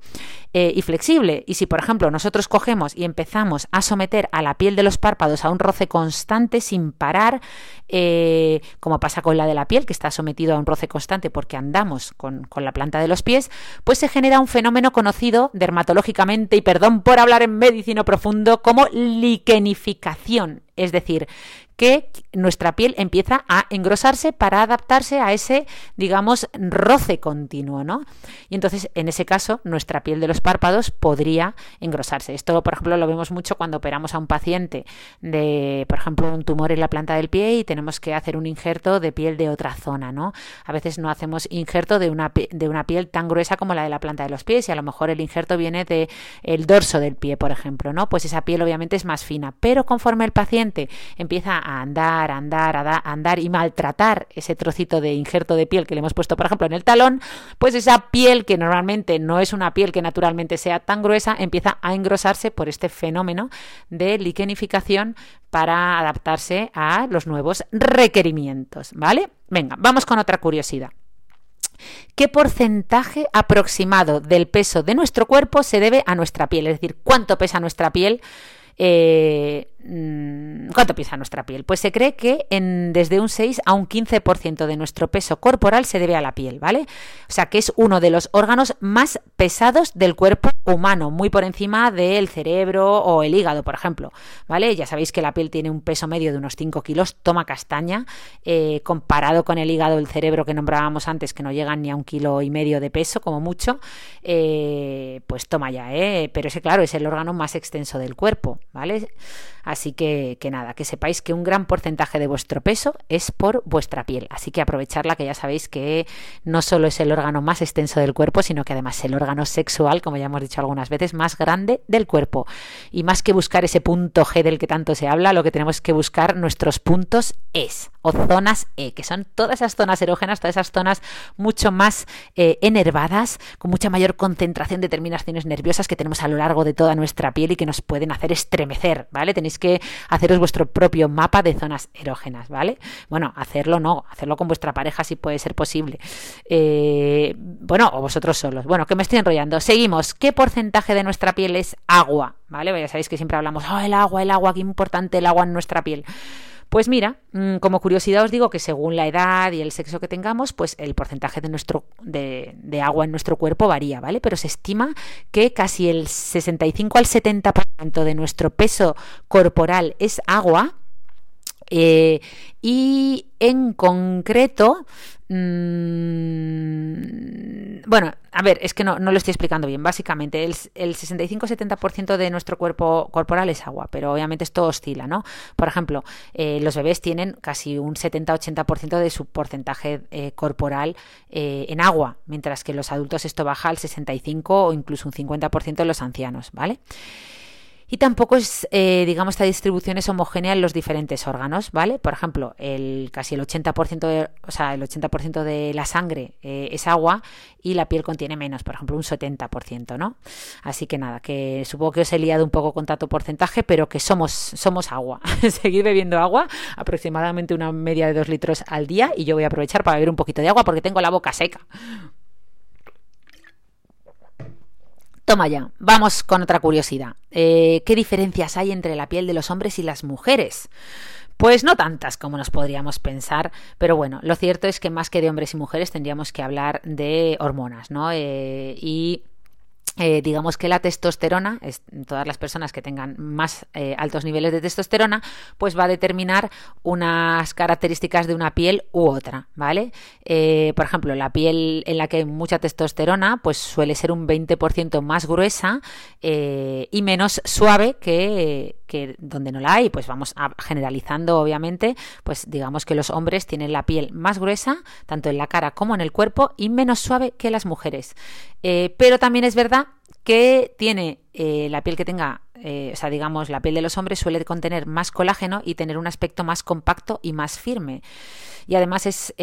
S1: eh, y flexible. Y si, por ejemplo, nosotros cogemos y empezamos a someter a la piel de los párpados a un roce constante sin parar, eh, como pasa con la de la piel, que está sometido a un roce constante porque andamos con, la planta de los pies, pues se genera un fenómeno conocido dermatológicamente, y perdón por hablar en medicina profundo, como liquenificación. Es decir, que nuestra piel empieza a engrosarse para adaptarse a ese, digamos, roce continuo, ¿no? Y entonces, en ese caso, nuestra piel de los párpados podría engrosarse. Esto, por ejemplo, lo vemos mucho cuando operamos a un paciente de, por ejemplo, un tumor en la planta del pie y tenemos que hacer un injerto de piel de otra zona, ¿no? A veces no hacemos injerto de una, de una piel tan gruesa como la de la planta de los pies y a lo mejor el injerto viene del el dorso del pie, por ejemplo, ¿no? Pues esa piel obviamente es más fina, pero conforme el paciente empieza a andar, andar, a andar y maltratar ese trocito de injerto de piel que le hemos puesto, por ejemplo, en el talón, pues esa piel que normalmente no es una piel que naturalmente sea tan gruesa, empieza a engrosarse por este fenómeno de liquenificación para adaptarse a los nuevos requerimientos, ¿vale? Venga, vamos con otra curiosidad. ¿Qué porcentaje aproximado del peso de nuestro cuerpo se debe a nuestra piel? Es decir, ¿cuánto pesa nuestra piel? Eh, ¿Cuánto pesa nuestra piel? Pues se cree que en, desde un 6 a un 15% de nuestro peso corporal se debe a la piel, ¿vale? O sea que es uno de los órganos más pesados del cuerpo humano, muy por encima del cerebro o el hígado, por ejemplo, ¿vale? Ya sabéis que la piel tiene un peso medio de unos 5 kilos, toma castaña, eh, comparado con el hígado, el cerebro que nombrábamos antes, que no llegan ni a un kilo y medio de peso, como mucho, eh, pues toma ya, ¿eh? Pero ese, claro, es el órgano más extenso del cuerpo, ¿vale? Así que, que nada, que sepáis que un gran porcentaje de vuestro peso es por vuestra piel. Así que aprovecharla, que ya sabéis que no solo es el órgano más extenso del cuerpo, sino que además es el órgano sexual, como ya hemos dicho algunas veces, más grande del cuerpo. Y más que buscar ese punto G del que tanto se habla, lo que tenemos que buscar nuestros puntos es o zonas E, que son todas esas zonas erógenas, todas esas zonas mucho más eh, enervadas, con mucha mayor concentración de terminaciones nerviosas que tenemos a lo largo de toda nuestra piel y que nos pueden hacer estremecer, ¿vale? Tenéis que haceros vuestro propio mapa de zonas erógenas, ¿vale? Bueno, hacerlo no, hacerlo con vuestra pareja si puede ser posible. Eh, bueno, o vosotros solos. Bueno, que me estoy enrollando. Seguimos. ¿Qué porcentaje de nuestra piel es agua? ¿Vale? Ya sabéis que siempre hablamos, oh, el agua, el agua, qué importante el agua en nuestra piel. Pues mira, mm, como curiosidad os digo que según la edad y el sexo que tengamos, pues el porcentaje de, nuestro, de, agua en nuestro cuerpo varía, ¿vale? Pero se estima que casi el 65 al 70% de nuestro peso corporal es agua. Eh, y en concreto, bueno, a ver, es que no, no, lo estoy explicando bien. Básicamente, el, el 65-70% de nuestro cuerpo corporal es agua, pero obviamente esto oscila, ¿no? Por ejemplo, eh, los bebés tienen casi un 70-80% de su porcentaje eh, corporal eh, en agua, mientras que los adultos esto baja al 65 o incluso un 50% en los ancianos, ¿vale? Y tampoco es, eh, digamos, esta distribución es homogénea en los diferentes órganos, ¿vale? Por ejemplo, el casi el 80%, de, o sea, el 80% de la sangre eh, es agua y la piel contiene menos, por ejemplo, un 70%, ¿no? Así que nada, que supongo que os he liado un poco con tanto porcentaje, pero que somos, somos agua. Seguid bebiendo agua, aproximadamente una media de dos litros al día, y yo voy a aprovechar para beber un poquito de agua porque tengo la boca seca. Toma ya, vamos con otra curiosidad. Eh, ¿Qué diferencias hay entre la piel de los hombres y las mujeres? Pues no tantas como nos podríamos pensar, pero bueno, lo cierto es que más que de hombres y mujeres tendríamos que hablar de hormonas, ¿no? Eh, y eh, digamos que la testosterona, es, todas las personas que tengan más eh, altos niveles de testosterona, pues va a determinar unas características de una piel u otra, ¿vale? Eh, por ejemplo, la piel en la que hay mucha testosterona, pues suele ser un 20% más gruesa y menos suave que, que donde no la hay, pues vamos a, generalizando obviamente, pues digamos que los hombres tienen la piel más gruesa, tanto en la cara como en el cuerpo, y menos suave que las mujeres. Eh, pero también es verdad que tiene eh, la piel que tenga, eh, o sea, digamos, la piel de los hombres suele contener más colágeno y tener un aspecto más compacto y más firme. Y además es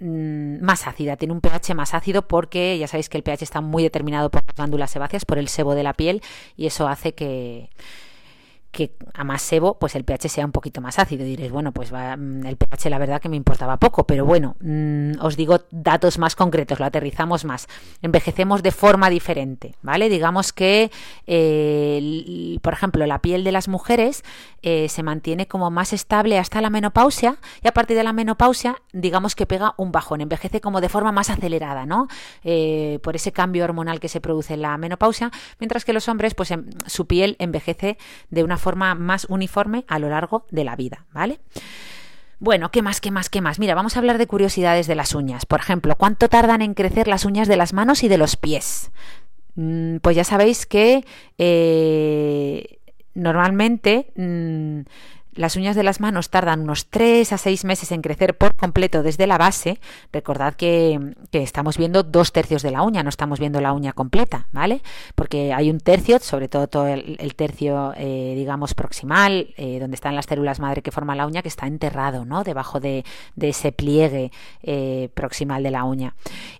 S1: más ácida, tiene un pH más ácido porque ya sabéis que el pH está muy determinado por las glándulas sebáceas, por el sebo de la piel y eso hace que, que a más sebo, pues el pH sea un poquito más ácido. Diréis, bueno, pues mm, el pH la verdad que me importaba poco, pero bueno, mm, os digo datos más concretos, lo aterrizamos más. Envejecemos de forma diferente, ¿vale? Digamos que, eh, por ejemplo, la piel de las mujeres eh, se mantiene como más estable hasta la menopausia y a partir de la menopausia, digamos que pega un bajón, envejece como de forma más acelerada, ¿no? Eh, por ese cambio hormonal que se produce en la menopausia, mientras que los hombres, pues em, su piel envejece de una forma más uniforme a lo largo de la vida, ¿vale? Bueno, ¿qué más, qué más, qué más? Mira, vamos a hablar de curiosidades de las uñas. Por ejemplo, ¿cuánto tardan en crecer las uñas de las manos y de los pies? Mm, pues ya sabéis que eh, normalmente mm, las uñas de las manos tardan unos 3 a 6 meses en crecer por completo desde la base. Recordad que, estamos viendo dos tercios de la uña, no estamos viendo la uña completa, ¿vale? Porque hay un tercio, sobre todo todo el, tercio, eh, digamos, proximal, eh, donde están las células madre que forman la uña, que está enterrado, ¿no? Debajo de, ese pliegue eh, proximal de la uña.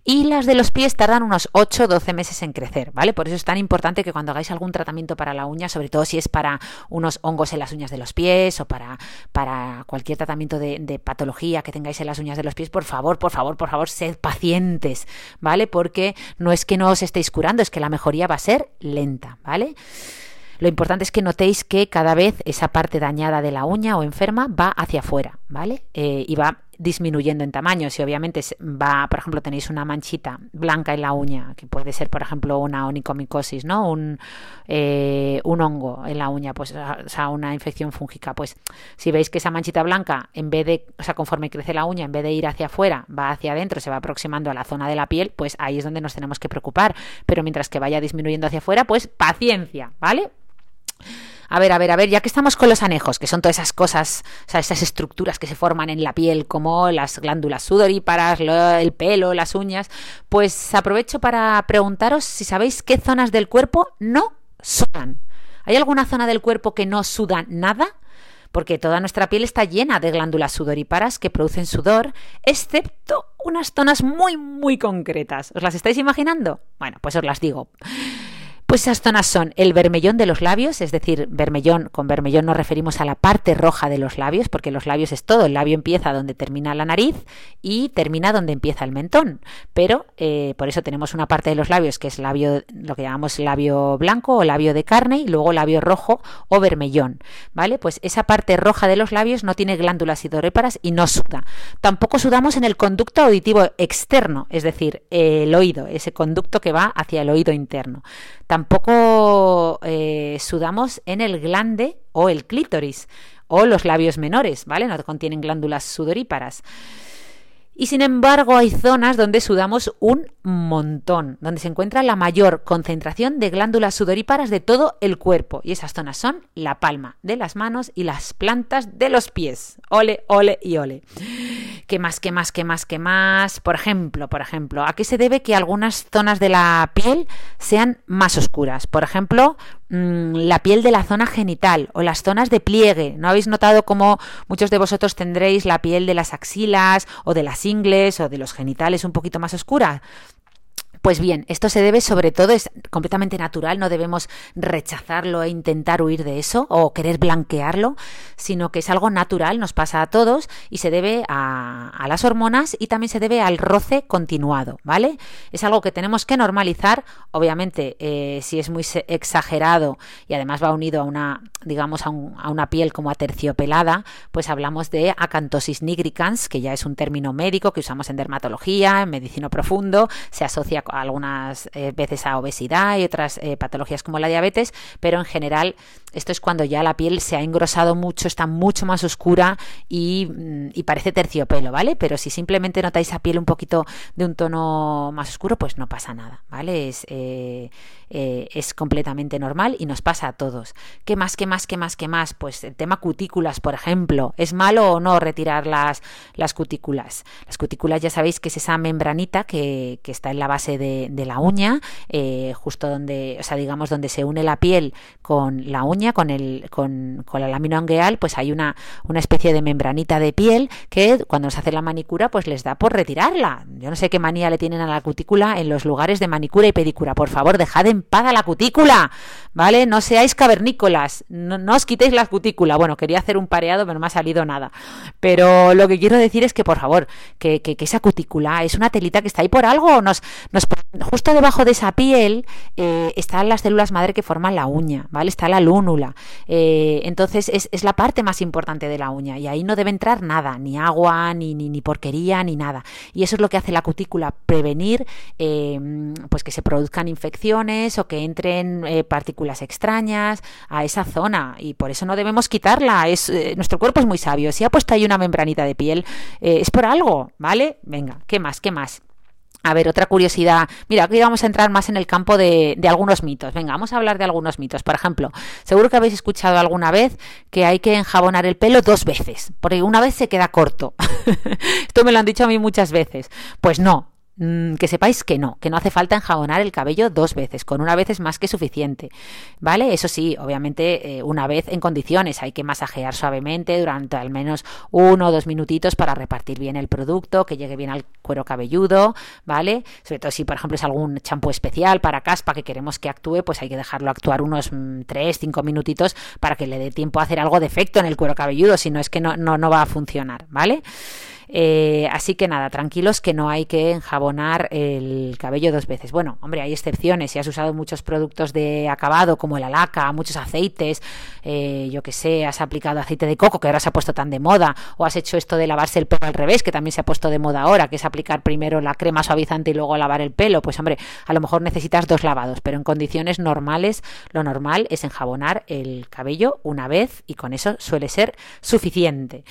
S1: Y las de los pies tardan unos 8 o 12 meses en crecer, ¿vale? Por eso es tan importante que cuando hagáis algún tratamiento para la uña, sobre todo si es para unos hongos en las uñas de los pies, para, para cualquier tratamiento de, patología que tengáis en las uñas de los pies, por favor, por favor, por favor, sed pacientes, ¿vale? Porque no es que no os estéis curando, es que la mejoría va a ser lenta, ¿vale? Lo importante es que notéis que cada vez esa parte dañada de la uña o enferma va hacia afuera, ¿vale? Eh, y va disminuyendo en tamaño. Si obviamente va, por ejemplo, tenéis una manchita blanca en la uña, que puede ser, por ejemplo, una onicomicosis, ¿no? Un, eh, un hongo en la uña, pues, o sea, una infección fúngica. Pues si veis que esa manchita blanca, en vez de, o sea, conforme crece la uña, en vez de ir hacia afuera, va hacia adentro, se va aproximando a la zona de la piel, pues ahí es donde nos tenemos que preocupar. Pero mientras que vaya disminuyendo hacia afuera, pues paciencia, ¿vale? A ver, a ver, a ver, ya que estamos con los anejos, que son todas esas cosas, o sea, esas estructuras que se forman en la piel, como las glándulas sudoríparas, el pelo, las uñas, pues aprovecho para preguntaros si sabéis qué zonas del cuerpo no sudan. ¿Hay alguna zona del cuerpo que no suda nada? porque toda nuestra piel está llena de glándulas sudoríparas que producen sudor, excepto unas zonas muy, muy concretas. ¿Os las estáis imaginando? Bueno, pues os las digo. Pues esas zonas son el vermellón de los labios, es decir, vermellón, con vermellón nos referimos a la parte roja de los labios, porque los labios es todo, el labio empieza donde termina la nariz y termina donde empieza el mentón, pero eh, por eso tenemos una parte de los labios que es labio, lo que llamamos labio blanco o labio de carne y luego labio rojo o vermellón, ¿vale? Pues esa parte roja de los labios no tiene glándulas hidoréparas y no suda. Tampoco sudamos en el conducto auditivo externo, es decir, el oído, ese conducto que va hacia el oído interno. Eh, sudamos en el glande o el clítoris o los labios menores, ¿vale? No contienen glándulas sudoríparas. Y sin embargo hay zonas donde sudamos un montón, donde se encuentra la mayor concentración de glándulas sudoríparas de todo el cuerpo. Y esas zonas son la palma de las manos y las plantas de los pies. Ole, ole y ole. ¿Qué más, qué más, qué más, qué más? Por ejemplo, por ejemplo, ¿a qué se debe que algunas zonas de la piel sean más oscuras? Por ejemplo, mm, la piel de la zona genital o las zonas de pliegue. ¿No habéis notado cómo muchos de vosotros tendréis la piel de las axilas o de las ingles o de los genitales un poquito más oscura. Pues bien, esto se debe sobre todo, es completamente natural, no debemos rechazarlo e intentar huir de eso o querer blanquearlo, sino que es algo natural, nos pasa a todos y se debe a, las hormonas y también se debe al roce continuado, ¿vale? Es algo que tenemos que normalizar, obviamente eh, si es muy exagerado y además va unido a una, digamos, a, una piel como aterciopelada, pues hablamos de acantosis nigricans, que ya es un término médico que usamos en dermatología, en medicina profundo, se asocia algunas eh, veces a obesidad y otras eh, patologías como la diabetes, pero en general esto es cuando ya la piel se ha engrosado mucho, está mucho más oscura y, mm, parece terciopelo, ¿vale? Pero si simplemente notáis la piel un poquito de un tono más oscuro, pues no pasa nada, ¿vale? Es, eh, es completamente normal y nos pasa a todos. ¿Qué más, qué más, qué más, qué más? Pues el tema cutículas, por ejemplo. ¿Es malo o no retirar las, las cutículas? Las cutículas ya sabéis que es esa membranita que, que está en la base de, la uña, eh, justo donde, o sea, digamos, donde se une la piel con la uña, con, el, con, con la lámina angueal, pues hay una, una especie de membranita de piel que cuando se hace la manicura, pues les da por retirarla. Yo no sé qué manía le tienen a la cutícula en los lugares de manicura y pedicura. Por favor, dejad de empada la cutícula, ¿vale? No seáis cavernícolas, no, os quitéis la cutícula. Bueno, quería hacer un pareado, pero no me ha salido nada. Pero lo que quiero decir es que, por favor, que, que, esa cutícula es una telita que está ahí por algo. Nos, nos, justo debajo de esa piel eh, están las células madre que forman la uña, ¿vale? Está la lúnula. Eh, entonces es, es, la parte más importante de la uña y ahí no debe entrar nada, ni agua, ni, ni, ni porquería, ni nada. Y eso es lo que hace la cutícula, prevenir eh, pues que se produzcan infecciones o que entren eh, partículas extrañas a esa zona y por eso no debemos quitarla. Es, nuestro cuerpo es muy sabio. Si ha puesto ahí una membranita de piel, es por algo, ¿vale? Venga, ¿qué más? ¿Qué más? A ver, otra curiosidad. Mira, aquí vamos a entrar más en el campo de, de, algunos mitos. Venga, vamos a hablar de algunos mitos. Por ejemplo, seguro que habéis escuchado alguna vez que hay que enjabonar el pelo dos veces, porque una vez se queda corto. Esto me lo han dicho a mí muchas veces. Pues no, que sepáis que no, que no hace falta enjabonar el cabello dos veces, con una vez es más que suficiente, ¿vale? Eso sí, obviamente eh, una vez en condiciones, hay que masajear suavemente durante al menos uno o dos minutitos para repartir bien el producto, que llegue bien al cuero cabelludo, ¿vale? Sobre todo si, por ejemplo, es algún champú especial para caspa que queremos que actúe, pues hay que dejarlo actuar unos mm, tres, cinco minutitos para que le dé tiempo a hacer algo de efecto en el cuero cabelludo, si no es que no, no, no va a funcionar, ¿vale? Eh, así que nada, tranquilos que no hay que enjabonar el cabello dos veces. Bueno, hombre, hay excepciones. Si has usado muchos productos de acabado como el alaca, muchos aceites, eh, yo que sé, has aplicado aceite de coco que ahora se ha puesto tan de moda, o has hecho esto de lavarse el pelo al revés, que también se ha puesto de moda ahora, que es aplicar primero la crema suavizante y luego lavar el pelo. Pues hombre, a lo mejor necesitas dos lavados, pero en condiciones normales lo normal es enjabonar el cabello una vez y con eso suele ser suficiente.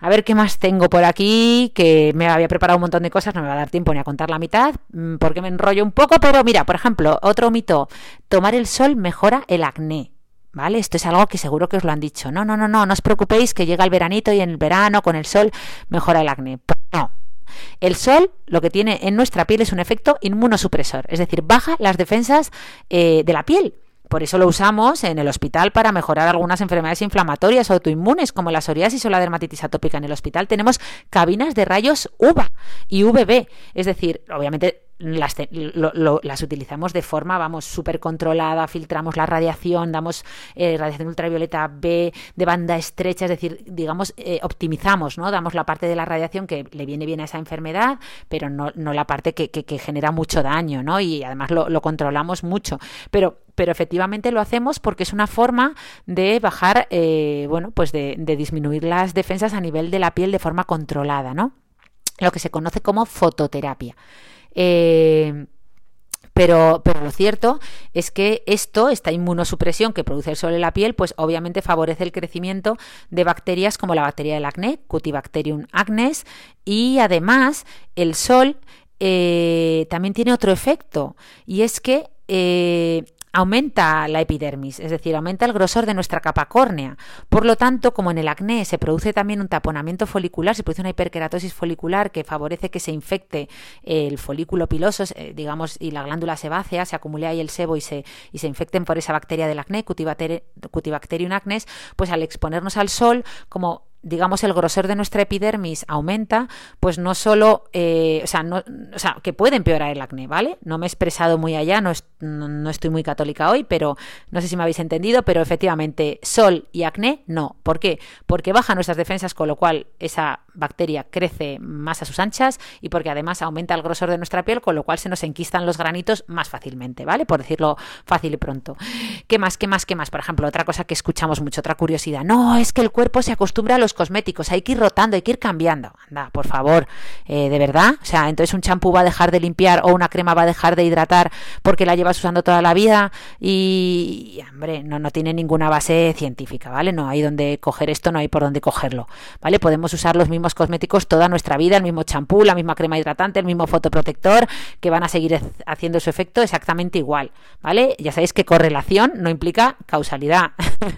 S1: A ver qué más tengo por aquí que me había preparado un montón de cosas, no me va a dar tiempo ni a contar la mitad, mm, porque me enrollo un poco, pero mira, por ejemplo, otro mito, tomar el sol mejora el acné. ¿Vale? Esto es algo que seguro que os lo han dicho. No, no, no, no, no os preocupéis que llega el veranito y en el verano con el sol mejora el acné. Pues no, el sol lo que tiene en nuestra piel es un efecto inmunosupresor, es decir, baja las defensas eh, de la piel. Por eso lo usamos en el hospital para mejorar algunas enfermedades inflamatorias autoinmunes como la psoriasis o la dermatitis atópica. En el hospital tenemos cabinas de rayos UVA y UVB, es decir, obviamente las, las, utilizamos de forma, vamos, súper controlada, filtramos la radiación, damos eh, radiación ultravioleta B de banda estrecha, es decir, digamos, eh, optimizamos, ¿no? Damos la parte de la radiación que le viene bien a esa enfermedad, pero no, no la parte que, que, genera mucho daño, ¿no? Y además lo, lo controlamos mucho. Pero pero efectivamente lo hacemos porque es una forma de bajar, eh, bueno, pues de, de disminuir las defensas a nivel de la piel de forma controlada, ¿no? Lo que se conoce como fototerapia. Eh, Pero, pero, lo cierto es que esto, esta inmunosupresión que produce el sol en la piel, pues obviamente favorece el crecimiento de bacterias como la bacteria del acné, Cutibacterium acnes, y además el sol eh, también tiene otro efecto, y es que eh, aumenta la epidermis, es decir, aumenta el grosor de nuestra capa córnea. Por lo tanto, como en el acné se produce también un taponamiento folicular, se produce una hiperkeratosis folicular que favorece que se infecte el folículo piloso, eh, digamos, y la glándula sebácea, se acumule ahí el sebo y se, y se infecten por esa bacteria del acné, Cutibacterium acnes, pues al exponernos al sol, como digamos, el grosor de nuestra epidermis aumenta, pues no solo, eh, o, sea, que puede empeorar el acné, ¿vale? No me he expresado muy allá, no, no, estoy muy católica hoy, pero no sé si me habéis entendido, pero efectivamente, sol y acné, no. ¿Por qué? Porque baja nuestras defensas, con lo cual esa bacteria crece más a sus anchas y porque además aumenta el grosor de nuestra piel, con lo cual se nos enquistan los granitos más fácilmente, ¿vale? Por decirlo fácil y pronto. ¿Qué más, qué más, qué más? Por ejemplo, otra cosa que escuchamos mucho, otra curiosidad. No, es que el cuerpo se acostumbra a los cosméticos, hay que ir rotando, hay que ir cambiando. Anda, por favor, eh, de verdad. O sea, entonces un champú va a dejar de limpiar o una crema va a dejar de hidratar porque la llevas usando toda la vida y, hombre, no, no tiene ninguna base científica, ¿vale? No hay donde coger esto, no hay por dónde cogerlo, ¿vale? Podemos usar los mismos cosméticos toda nuestra vida, el mismo champú, la misma crema hidratante, el mismo fotoprotector, que van a seguir haciendo su efecto exactamente igual, ¿vale? Ya sabéis que correlación no implica causalidad.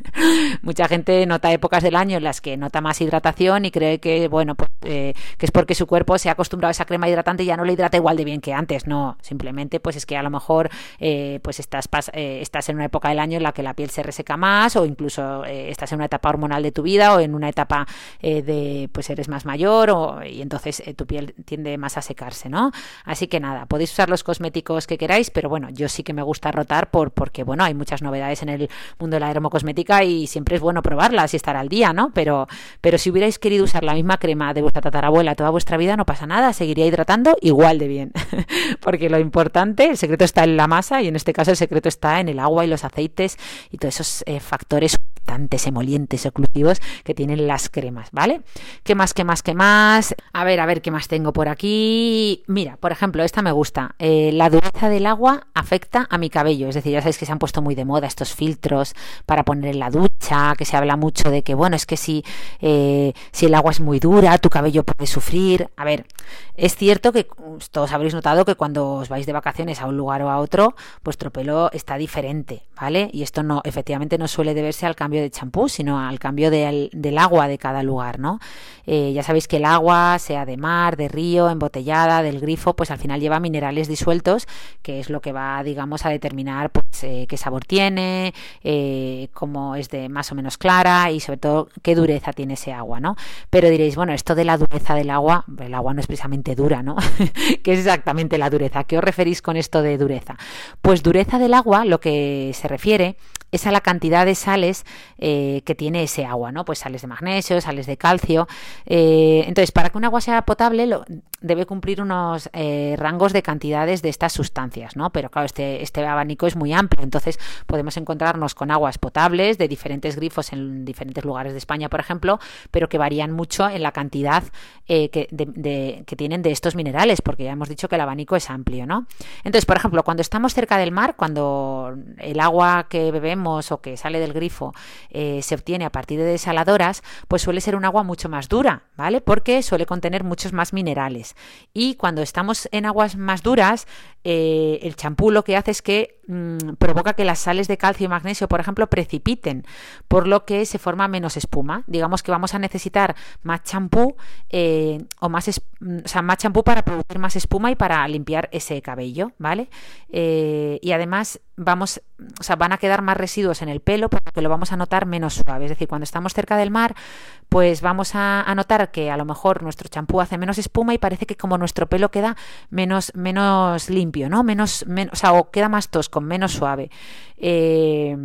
S1: Mucha gente nota épocas del año en las que nota más hidratación y cree que, bueno, pues, eh, que es porque su cuerpo se ha acostumbrado a esa crema hidratante y ya no le hidrata igual de bien que antes. No, simplemente pues es que a lo mejor eh, pues estás, eh, estás en una época del año en la que la piel se reseca más o incluso estás en una etapa hormonal de tu vida o en una etapa de pues eres más mayor o, y entonces tu piel tiende más a secarse, ¿no? Así que nada, podéis usar los cosméticos que queráis, pero bueno, yo sí que me gusta rotar por, porque bueno, hay muchas novedades en el mundo de la dermocosmética y siempre es bueno probarlas y estar al día, ¿no? Pero, pero si hubierais querido usar la misma crema de vuestra tatarabuela toda vuestra vida, no pasa nada, seguiría hidratando igual de bien. Porque lo importante, el secreto está en la masa y en este caso el secreto está en el agua y los aceites y todos esos eh, factores emolientes, oclusivos que tienen las cremas, ¿vale? ¿Qué más, qué más, qué más? A ver, a ver, ¿qué más tengo por aquí? Mira, por ejemplo, esta me gusta. Eh, la dureza del agua afecta a mi cabello. Es decir, ya sabéis que se han puesto muy de moda estos filtros para poner en la ducha, que se habla mucho de que, bueno, es que si, eh, si el agua es muy dura, tu cabello puede sufrir. A ver, es cierto que todos habréis notado que cuando os vais de vacaciones a un lugar o a otro, vuestro pelo está diferente, ¿vale? Y esto no, efectivamente, no suele deberse al cambio de champú, sino al cambio del, agua de cada lugar, ¿no? Eh, ya sabéis que el agua, sea de mar, de río, embotellada, del grifo, pues al final lleva minerales disueltos, que es lo que va, digamos, a determinar pues, eh, qué sabor tiene, eh, cómo es de más o menos clara y sobre todo qué dureza tiene ese agua, ¿no? Pero diréis, bueno, esto de la dureza del agua, el agua no es precisamente dura, ¿no? ¿Qué es exactamente la dureza? ¿Qué os referís con esto de dureza? Pues dureza del agua, lo que se refiere es a la cantidad de sales eh, que tiene ese agua, ¿no? Pues sales de magnesio, sales de calcio. Eh, entonces, para que un agua sea potable, debe cumplir unos eh, rangos de cantidades de estas sustancias, ¿no? Pero claro, este, este abanico es muy amplio, entonces podemos encontrarnos con aguas potables de diferentes grifos en diferentes lugares de España, por ejemplo, pero que varían mucho en la cantidad que tienen de estos minerales, porque ya hemos dicho que el abanico es amplio, ¿no? Entonces, por ejemplo, cuando estamos cerca del mar, cuando el agua que bebemos o que sale del grifo eh, se obtiene a partir de desaladoras, pues suele ser un agua mucho más dura, ¿vale? Porque suele contener muchos más minerales. Y cuando estamos en aguas más duras, eh, el champú lo que hace es que mm, provoca que las sales de calcio y magnesio, por ejemplo, precipiten, por lo que se forma menos espuma. Digamos que vamos a necesitar más champú eh, o más, mm, o sea, más champú para producir más espuma y para limpiar ese cabello, ¿vale? y además vamos, o sea, van a quedar más residuos en el pelo porque lo vamos a notar menos suave. Es decir, cuando estamos cerca del mar, pues vamos a, notar que a lo mejor nuestro champú hace menos espuma y parece que como nuestro pelo queda menos, menos limpio, ¿no? Menos, menos, o sea, o queda más tosco, menos suave. Eh,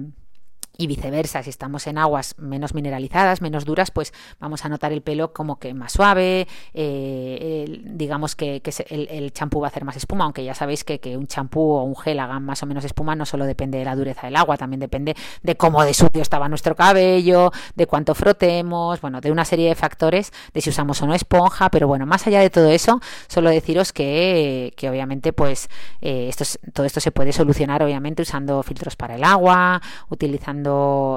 S1: y viceversa, si estamos en aguas menos mineralizadas, menos duras, pues vamos a notar el pelo como que más suave, eh, digamos que, el champú va a hacer más espuma, aunque ya sabéis que, que un champú o un gel hagan más o menos espuma no solo depende de la dureza del agua, también depende de cómo de sucio estaba nuestro cabello, de cuánto frotemos, bueno, de una serie de factores, de si usamos o no esponja, pero bueno, más allá de todo eso, solo deciros que, que obviamente pues eh, esto todo esto se puede solucionar obviamente usando filtros para el agua, utilizando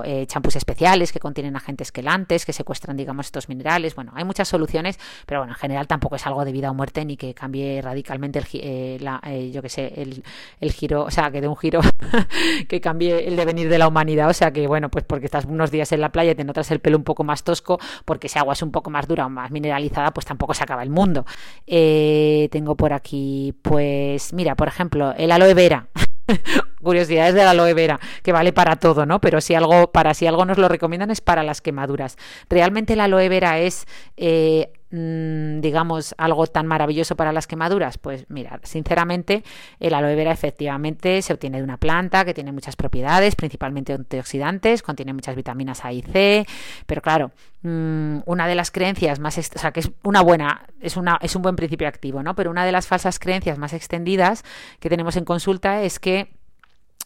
S1: eh, champús especiales que contienen agentes quelantes, que secuestran, digamos, estos minerales. Bueno, hay muchas soluciones, pero bueno, en general tampoco es algo de vida o muerte ni que cambie radicalmente el, eh, eh, yo que sé, el, el, giro, o sea, que de un giro que cambie el devenir de la humanidad. O sea, que bueno, pues porque estás unos días en la playa y te notas el pelo un poco más tosco, porque si agua es un poco más dura o más mineralizada, pues tampoco se acaba el mundo. tengo por aquí, pues, mira, por ejemplo, el aloe vera. curiosidades de la aloe vera, que vale para todo, ¿no? Pero si algo, para si algo nos lo recomiendan es para las quemaduras. Realmente la aloe vera es eh, Mm, digamos, algo tan maravilloso para las quemaduras? Pues mira, sinceramente, el aloe vera efectivamente se obtiene de una planta que tiene muchas propiedades, principalmente antioxidantes, contiene muchas vitaminas A y C, pero claro, mm, una de las creencias más, o sea, que es una buena, es, una, es un buen principio activo, ¿no? Pero una de las falsas creencias más extendidas que tenemos en consulta es que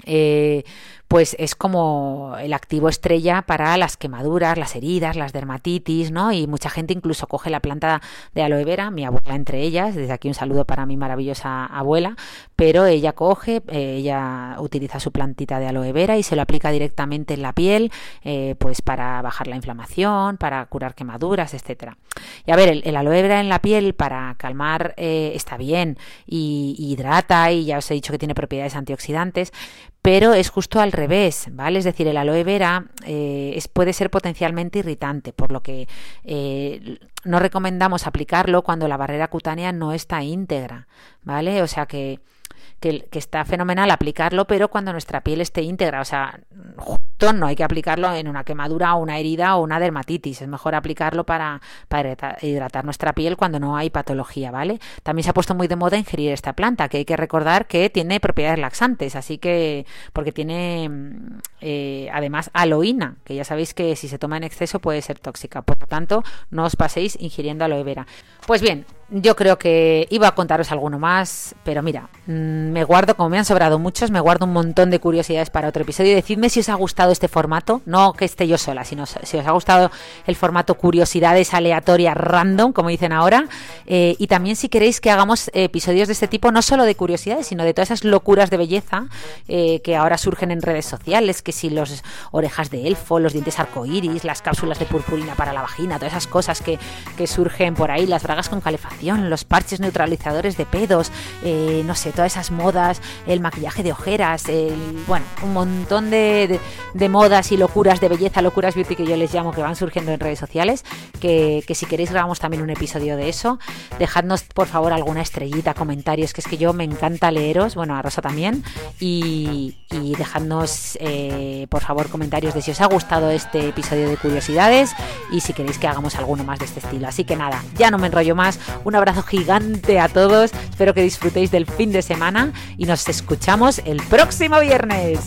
S1: eh, pues es como el activo estrella para las quemaduras, las heridas, las dermatitis, ¿no? Y mucha gente incluso coge la planta de aloe vera, mi abuela entre ellas, desde aquí un saludo para mi maravillosa abuela, pero ella coge, eh, ella utiliza su plantita de aloe vera y se lo aplica directamente en la piel, eh, pues para bajar la inflamación, para curar quemaduras, etcétera. Y a ver, el, aloe vera en la piel para calmar eh, está bien y, y hidrata y ya os he dicho que tiene propiedades antioxidantes, pero es justo al revés, ¿vale? Es decir, el aloe vera eh, es, puede ser potencialmente irritante, por lo que eh, no recomendamos aplicarlo cuando la barrera cutánea no está íntegra, ¿vale? O sea que que, está fenomenal aplicarlo, pero cuando nuestra piel esté íntegra, o sea, justo no hay que aplicarlo en una quemadura o una herida o una dermatitis, es mejor aplicarlo para, para hidratar nuestra piel cuando no hay patología, ¿vale? También se ha puesto muy de moda ingerir esta planta, que hay que recordar que tiene propiedades laxantes, así que, porque tiene mm, eh, además aloína, que ya sabéis que si se toma en exceso puede ser tóxica, por lo tanto, no os paséis ingiriendo aloe vera. Pues bien, yo creo que iba a contaros alguno más, pero mira, mm, me guardo, como me han sobrado muchos, me guardo un montón de curiosidades para otro episodio. Decidme si os ha gustado este formato, no que esté yo sola, sino si os ha gustado el formato curiosidades aleatorias random, como dicen ahora, eh, y también si queréis que hagamos episodios de este tipo, no solo de curiosidades, sino de todas esas locuras de belleza eh, que ahora surgen en redes sociales, que si los orejas de elfo, los dientes arcoíris, las cápsulas de purpurina para la vagina, todas esas cosas que, que surgen por ahí, las bragas con calefacción los parches neutralizadores de pedos, eh, no sé, todas esas modas, el maquillaje de ojeras, bueno, un montón de, modas y locuras de belleza, locuras beauty que yo les llamo que van surgiendo en redes sociales, que, si queréis grabamos también un episodio de eso. Dejadnos por favor alguna estrellita, comentarios, que es que yo me encanta leeros, bueno, a Rosa también, y, dejadnos eh, por favor comentarios de si os ha gustado este episodio de curiosidades y si queréis que hagamos alguno más de este estilo. Así que nada, ya no me enrollo más. Un abrazo gigante a todos. Espero que disfrutéis del fin de semana y nos escuchamos el próximo viernes.